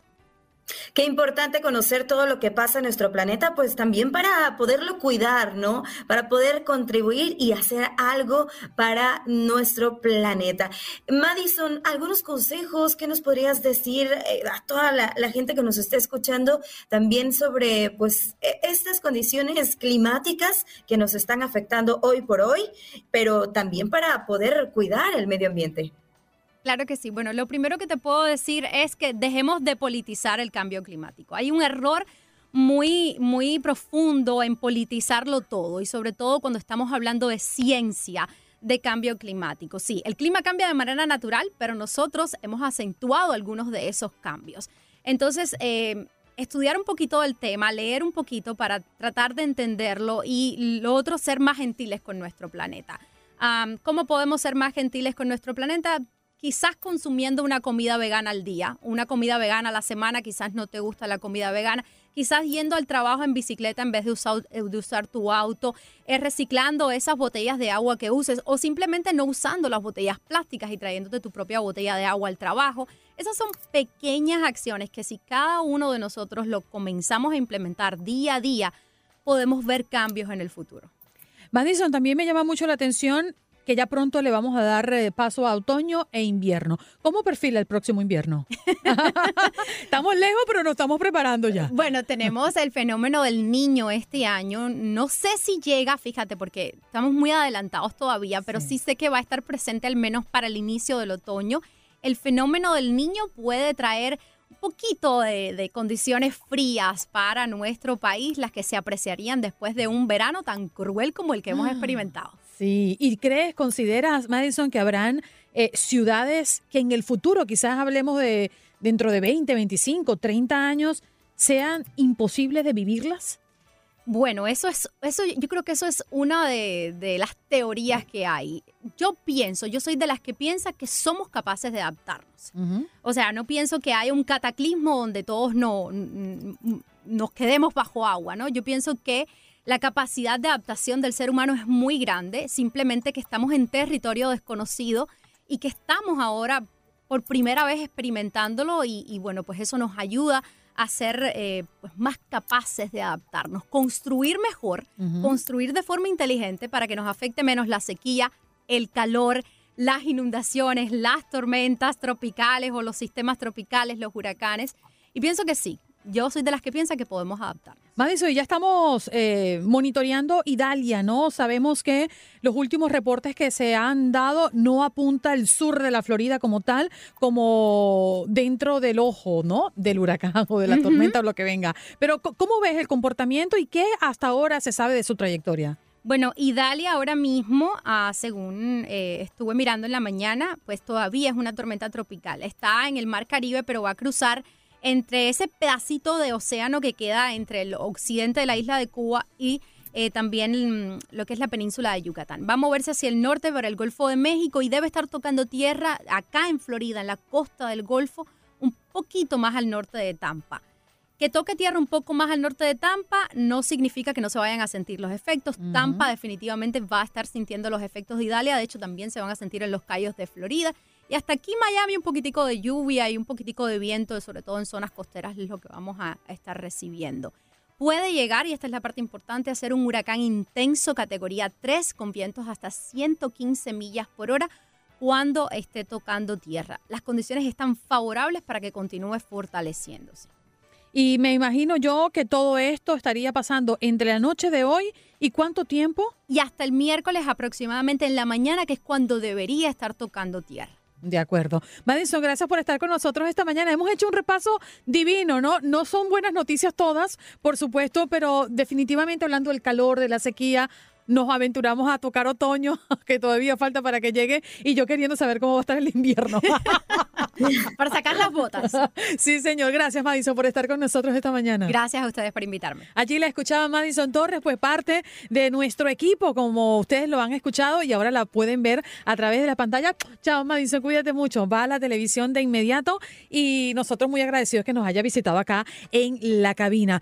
Qué importante conocer todo lo que pasa en nuestro planeta, pues también para poderlo cuidar, ¿no? Para poder contribuir y hacer algo para nuestro planeta. Madison, algunos consejos que nos podrías decir eh, a toda la, gente que nos esté escuchando también sobre, pues, e, estas condiciones climáticas que nos están afectando hoy por hoy, pero también para poder cuidar el medio ambiente.
Claro que sí. Bueno, lo primero que te puedo decir es que dejemos de politizar el cambio climático. Hay un error muy, muy profundo en politizarlo todo y sobre todo cuando estamos hablando de ciencia de cambio climático. Sí, el clima cambia de manera natural, pero nosotros hemos acentuado algunos de esos cambios. Entonces, eh, estudiar un poquito del tema, leer un poquito para tratar de entenderlo y lo otro, ser más gentiles con nuestro planeta. ¿Cómo podemos ser más gentiles con nuestro planeta? Quizás consumiendo una comida vegana al día, una comida vegana a la semana, quizás no te gusta la comida vegana, quizás yendo al trabajo en bicicleta en vez de usar, de usar tu auto, eh, reciclando esas botellas de agua que uses o simplemente no usando las botellas plásticas y trayéndote tu propia botella de agua al trabajo. Esas son pequeñas acciones que si cada uno de nosotros lo comenzamos a implementar día a día, podemos ver cambios en el futuro.
Madison, también me llama mucho la atención que ya pronto le vamos a dar eh, paso a otoño e invierno. ¿Cómo perfila el próximo invierno? estamos lejos, pero nos estamos preparando ya.
Bueno, tenemos el fenómeno del niño este año. No sé si llega, fíjate, porque estamos muy adelantados todavía, pero sí, sé que va a estar presente al menos para el inicio del otoño. El fenómeno del niño puede traer un poquito de, de, condiciones frías para nuestro país, las que se apreciarían después de un verano tan cruel como el que hemos ah. experimentado.
Sí, ¿y crees, consideras, Madison, que habrán eh, ciudades que en el futuro, quizás hablemos de dentro de 20, 25, 30 años, sean imposibles de vivirlas?
Bueno, eso es, eso, yo creo que eso es una de, las teorías que hay. Yo pienso, yo soy de las que piensa que somos capaces de adaptarnos. O sea, no pienso que haya un cataclismo donde todos no, nos quedemos bajo agua, ¿no? Yo pienso que la capacidad de adaptación del ser humano es muy grande, simplemente que estamos en territorio desconocido y que estamos ahora por primera vez experimentándolo y, bueno, pues eso nos ayuda a ser eh, pues más capaces de adaptarnos, construir mejor, construir de forma inteligente para que nos afecte menos la sequía, el calor, las inundaciones, las tormentas tropicales o los sistemas tropicales, los huracanes. Y pienso que sí, yo soy de las que piensa que podemos adaptar.
Madison, ya estamos eh, monitoreando Idalia, ¿no? Sabemos que los últimos reportes que se han dado no apunta el sur de la Florida como tal, como dentro del ojo, ¿no? Del huracán o de la tormenta o lo que venga. Pero, ¿cómo ves el comportamiento y qué hasta ahora se sabe de su trayectoria?
Bueno, Idalia ahora mismo, ah, según eh, estuve mirando en la mañana, pues todavía es una tormenta tropical. Está en el Mar Caribe, pero va a cruzar entre ese pedacito de océano que queda entre el occidente de la isla de Cuba y eh, también mm, lo que es la península de Yucatán. Va a moverse hacia el norte por el Golfo de México y debe estar tocando tierra acá en Florida, en la costa del Golfo, un poquito más al norte de Tampa. Que toque tierra un poco más al norte de Tampa no significa que no se vayan a sentir los efectos. Tampa definitivamente va a estar sintiendo los efectos de Idalia. De hecho, también se van a sentir en los callos de Florida. Y hasta aquí Miami un poquitico de lluvia y un poquitico de viento, sobre todo en zonas costeras, es lo que vamos a estar recibiendo. Puede llegar, y esta es la parte importante, a ser un huracán intenso categoría 3 con vientos hasta 115 millas por hora cuando esté tocando tierra. Las condiciones están favorables para que continúe fortaleciéndose.
Y me imagino yo que todo esto estaría pasando entre la noche de hoy y cuánto tiempo?
Y hasta el miércoles aproximadamente en la mañana, que es cuando debería estar tocando tierra.
De acuerdo. Madison, gracias por estar con nosotros esta mañana. Hemos hecho un repaso divino, ¿no? No son buenas noticias todas, por supuesto, pero definitivamente hablando del calor, de la sequía, nos aventuramos a tocar otoño, que todavía falta para que llegue, y yo queriendo saber cómo va a estar el invierno.
para sacar las botas.
Sí, señor. Gracias, Madison, por estar con nosotros esta mañana.
Gracias a ustedes por invitarme.
Allí la escuchaba Madison Torres, pues parte de nuestro equipo, como ustedes lo han escuchado y ahora la pueden ver a través de la pantalla. Chao, Madison, cuídate mucho. Va a la televisión de inmediato y nosotros muy agradecidos que nos haya visitado acá en la cabina.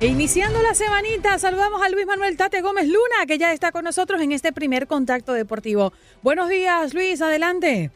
E iniciando la semanita, saludamos a Luis Manuel Tate Gómez Luna, que ya está con nosotros en este primer contacto deportivo. Buenos días, Luis, adelante.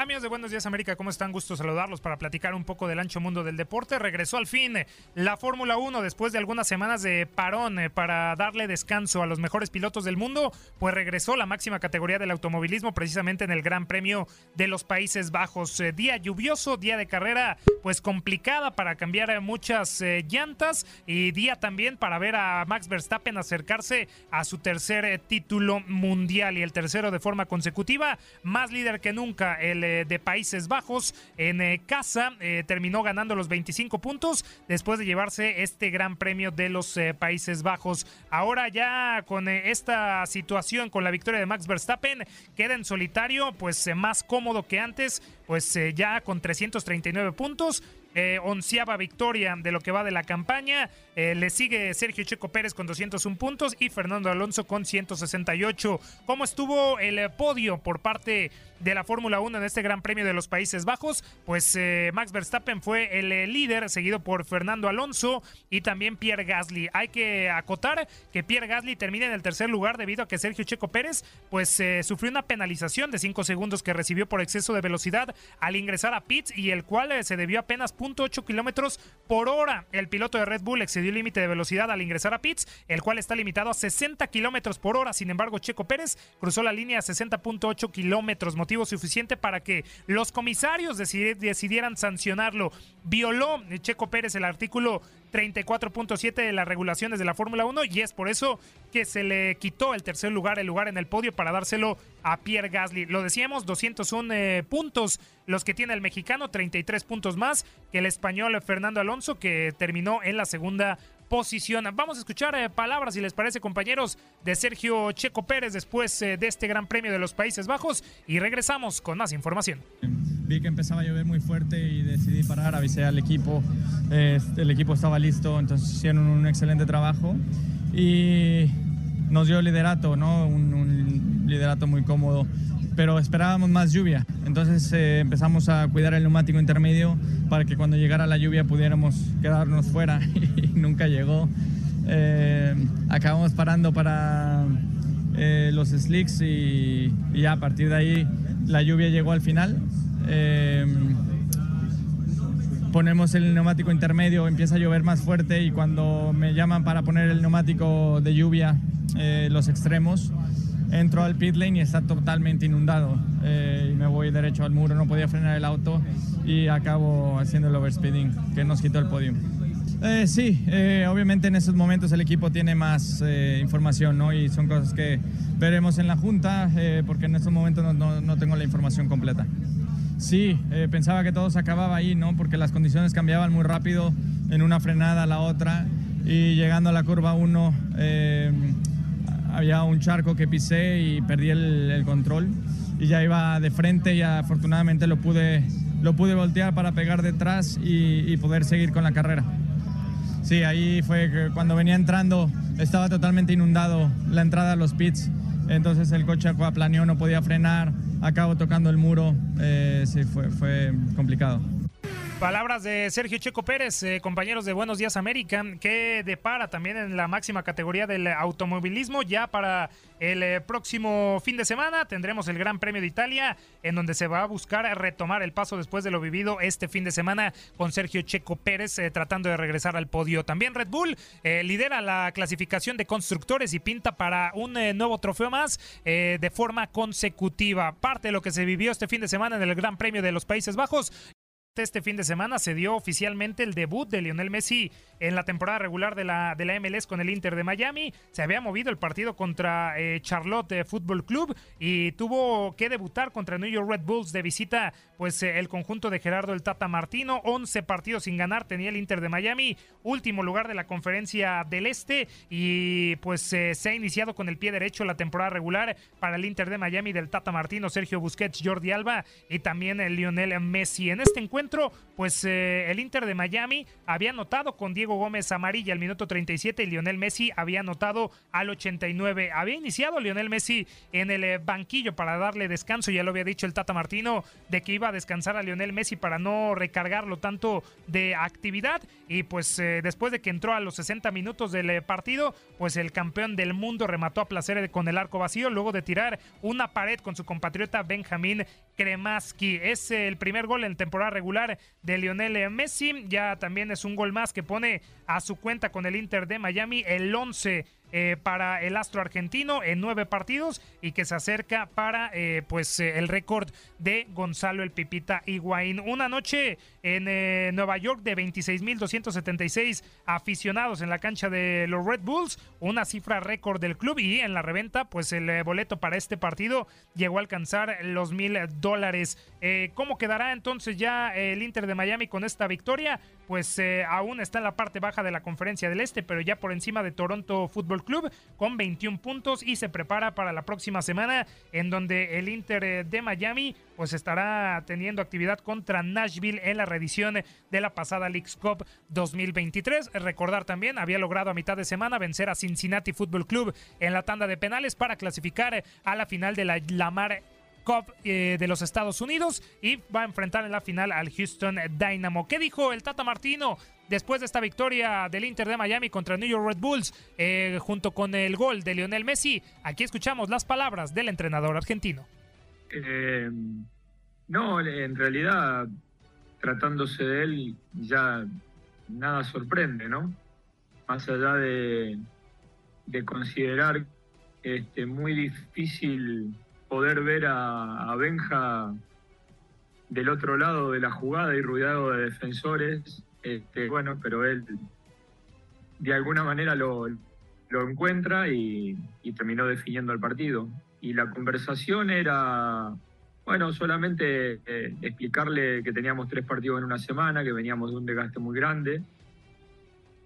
Amigos de Buenos Días América, ¿cómo están? Gusto saludarlos para platicar un poco del ancho mundo del deporte. Regresó al fin la Fórmula 1 después de algunas semanas de parón eh, para darle descanso a los mejores pilotos del mundo, pues regresó la máxima categoría del automovilismo precisamente en el Gran Premio de los Países Bajos. Eh, día lluvioso, día de carrera pues complicada para cambiar muchas eh, llantas y día también para ver a Max Verstappen acercarse a su tercer título mundial y el tercero de forma consecutiva, más líder que nunca el de Países Bajos en eh, casa. Eh, terminó ganando los 25 puntos después de llevarse este gran premio de los eh, Países Bajos. Ahora ya con esta situación, con la victoria de Max Verstappen, queda en solitario, pues más cómodo que antes, pues ya con 339 puntos eh, onceava victoria de lo que va de la campaña. Eh, le sigue Sergio Checo Pérez con 201 puntos y Fernando Alonso con 168. ¿Cómo estuvo el podio por parte de la Fórmula 1 en este Gran Premio de los Países Bajos? Pues eh, Max Verstappen fue el eh, líder, seguido por Fernando Alonso y también Pierre Gasly. Hay que acotar que Pierre Gasly termina en el tercer lugar debido a que Sergio Checo Pérez pues sufrió una penalización de 5 segundos que recibió por exceso de velocidad al ingresar a pits y el cual se debió apenas 0.8 kilómetros por hora. El piloto de Red Bull excedió el límite de velocidad al ingresar a pits, el cual está limitado a 60 kilómetros por hora. Sin embargo, Checo Pérez cruzó la línea a 60.8 kilómetros, motivo suficiente para que los comisarios decidieran sancionarlo. Violó Checo Pérez el artículo 34.7 de las regulaciones de la Fórmula 1 y es por eso que se le quitó el tercer lugar, el lugar en el podio para dárselo a Pierre Gasly. Lo decíamos, 201 eh, puntos los que tiene el mexicano, 33 puntos más que el español Fernando Alonso que terminó en la segunda posición. Vamos a escuchar eh, palabras, si les parece, compañeros, de Sergio Checo Pérez después eh, de este Gran Premio de los Países Bajos y regresamos con más información.
Vi que empezaba a llover muy fuerte y decidí parar, avisé al equipo, el equipo estaba listo, entonces hicieron un excelente trabajo y nos dio liderato, ¿no? un, un liderato muy cómodo pero esperábamos más lluvia. Entonces eh, empezamos a cuidar el neumático intermedio para que cuando llegara la lluvia pudiéramos quedarnos fuera y nunca llegó. Eh, acabamos parando para eh, los slicks y, y, a partir de ahí la lluvia llegó al final. Ponemos el neumático intermedio, empieza a llover más fuerte y cuando me llaman para poner el neumático de lluvia, los extremos, entro al pit lane y está totalmente inundado. Eh, y me voy derecho al muro, no podía frenar el auto y acabo haciendo el overspeeding, que nos quitó el podio. Eh, sí, eh, obviamente en esos momentos el equipo tiene más información, ¿no? Y son cosas que veremos en la junta, porque en estos momentos no, no, no, tengo la información completa. Sí, pensaba que todo se acababa ahí, ¿no? Porque las condiciones cambiaban muy rápido en una frenada a la otra y llegando a la curva 1 había un charco que pisé y perdí el, control y ya iba de frente y afortunadamente lo pude, lo pude voltear para pegar detrás y, poder seguir con la carrera. Sí, ahí fue cuando venía entrando estaba totalmente inundado la entrada a los pits, entonces el coche acuaplaneó, no podía frenar, acabo tocando el muro, eh, sí, fue, fue complicado.
Palabras de Sergio Checo Pérez, eh, compañeros de Buenos Días América, que depara también en la máxima categoría del automovilismo ya para el eh, próximo fin de semana tendremos el Gran Premio de Italia, en donde se va a buscar retomar el paso después de lo vivido este fin de semana con Sergio Checo Pérez eh, tratando de regresar al podio. También Red Bull lidera la clasificación de constructores y pinta para un nuevo trofeo más de forma consecutiva. Parte de lo que se vivió este fin de semana en el Gran Premio de los Países Bajos este fin de semana se dio oficialmente el debut de Lionel Messi en la temporada regular de la, de la MLS con el Inter de Miami. Se había movido el partido contra eh, Charlotte Football Club y tuvo que debutar contra New York Red Bulls de visita, pues eh, el conjunto de Gerardo el Tata Martino. 11 partidos sin ganar tenía el Inter de Miami, último lugar de la conferencia del Este y pues eh, se ha iniciado con el pie derecho la temporada regular para el Inter de Miami del Tata Martino, Sergio Busquets, Jordi Alba y también el Lionel Messi. En este encuentro pues eh, el Inter de Miami había anotado con Diego Gómez amarilla al minuto 37 y Lionel Messi había anotado al 89. Había iniciado Lionel Messi en el eh, banquillo para darle descanso, ya lo había dicho el Tata Martino, de que iba a descansar a Lionel Messi para no recargarlo tanto de actividad y pues eh, después de que entró a los 60 minutos del partido, pues el campeón del mundo remató a placer con el arco vacío luego de tirar una pared con su compatriota Benjamín Kremaski. Es el primer gol en temporada regular de Lionel Messi. Ya también es un gol más que pone a su cuenta con el Inter de Miami el 11 eh, para el astro argentino en nueve partidos y que se acerca para eh, pues eh, el récord de Gonzalo el Pipita Higuaín. Una noche en Nueva York de 26.276 aficionados en la cancha de los Red Bulls, una cifra récord del club y en la reventa pues el boleto para este partido llegó a alcanzar los mil dólares. ¿Cómo quedará entonces ya el Inter de Miami con esta victoria? Pues aún está en la parte baja de la conferencia del Este, pero ya por encima de Toronto Fútbol Club con 21 puntos y se prepara para la próxima semana en donde el Inter eh, de Miami pues estará teniendo actividad contra Nashville en la reedición de la pasada Leagues Cup 2023. Recordar también, había logrado a mitad de semana vencer a Cincinnati Football Club en la tanda de penales para clasificar a la final de la Lamar Eh, de los Estados Unidos y va a enfrentar en la final al Houston Dynamo. ¿Qué dijo el Tata Martino después de esta victoria del Inter de Miami contra New York Red Bulls, eh, junto con el gol de Lionel Messi. Aquí escuchamos las palabras del entrenador argentino.
Eh, no, en realidad, tratándose de él, ya nada sorprende, ¿no? Más allá de, considerar este, muy difícil poder ver a, Benja del otro lado de la jugada y rodeado de defensores este, bueno, pero él de alguna manera lo, encuentra y, terminó definiendo el partido. Y la conversación era, bueno, solamente eh, explicarle que teníamos tres partidos en una semana, que veníamos de un desgaste muy grande,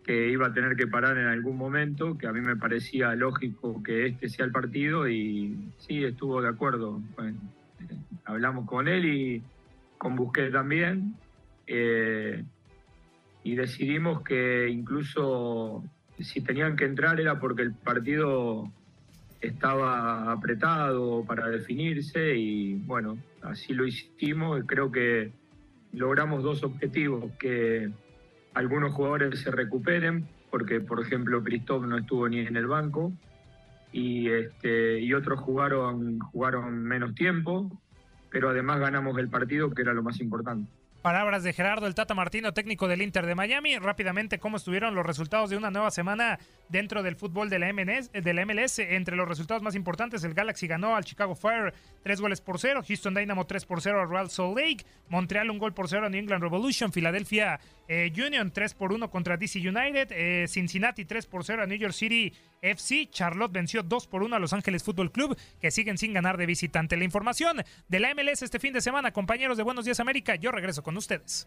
que iba a tener que parar en algún momento, que a mí me parecía lógico que este sea el partido y sí, estuvo de acuerdo. Eh, hablamos con él y con Busquets también. Eh, y decidimos que incluso si tenían que entrar era porque el partido estaba apretado para definirse y bueno, así lo hicimos y creo que logramos dos objetivos, que algunos jugadores se recuperen, porque por ejemplo Cristóbal no estuvo ni en el banco y, este, y otros jugaron, jugaron menos tiempo, pero además ganamos el partido que era lo más importante.
Palabras de Gerardo el Tata Martino, técnico del Inter de Miami. Rápidamente, ¿cómo estuvieron los resultados de una nueva semana dentro del fútbol de la, MLS, de la MLS? Entre los resultados más importantes, el Galaxy ganó al Chicago Fire tres goles por cero, Houston Dynamo 3 por 0 al Real Salt Lake, Montreal un gol por cero a New England Revolution, Philadelphia eh, Union 3 por 1 contra DC United, eh, Cincinnati 3 por 0 a New York City FC, Charlotte venció 2 por 1 a Los Ángeles Fútbol Club, que siguen sin ganar de visitante. La información de la MLS este fin de semana, compañeros de Buenos Días América, yo regreso con ustedes.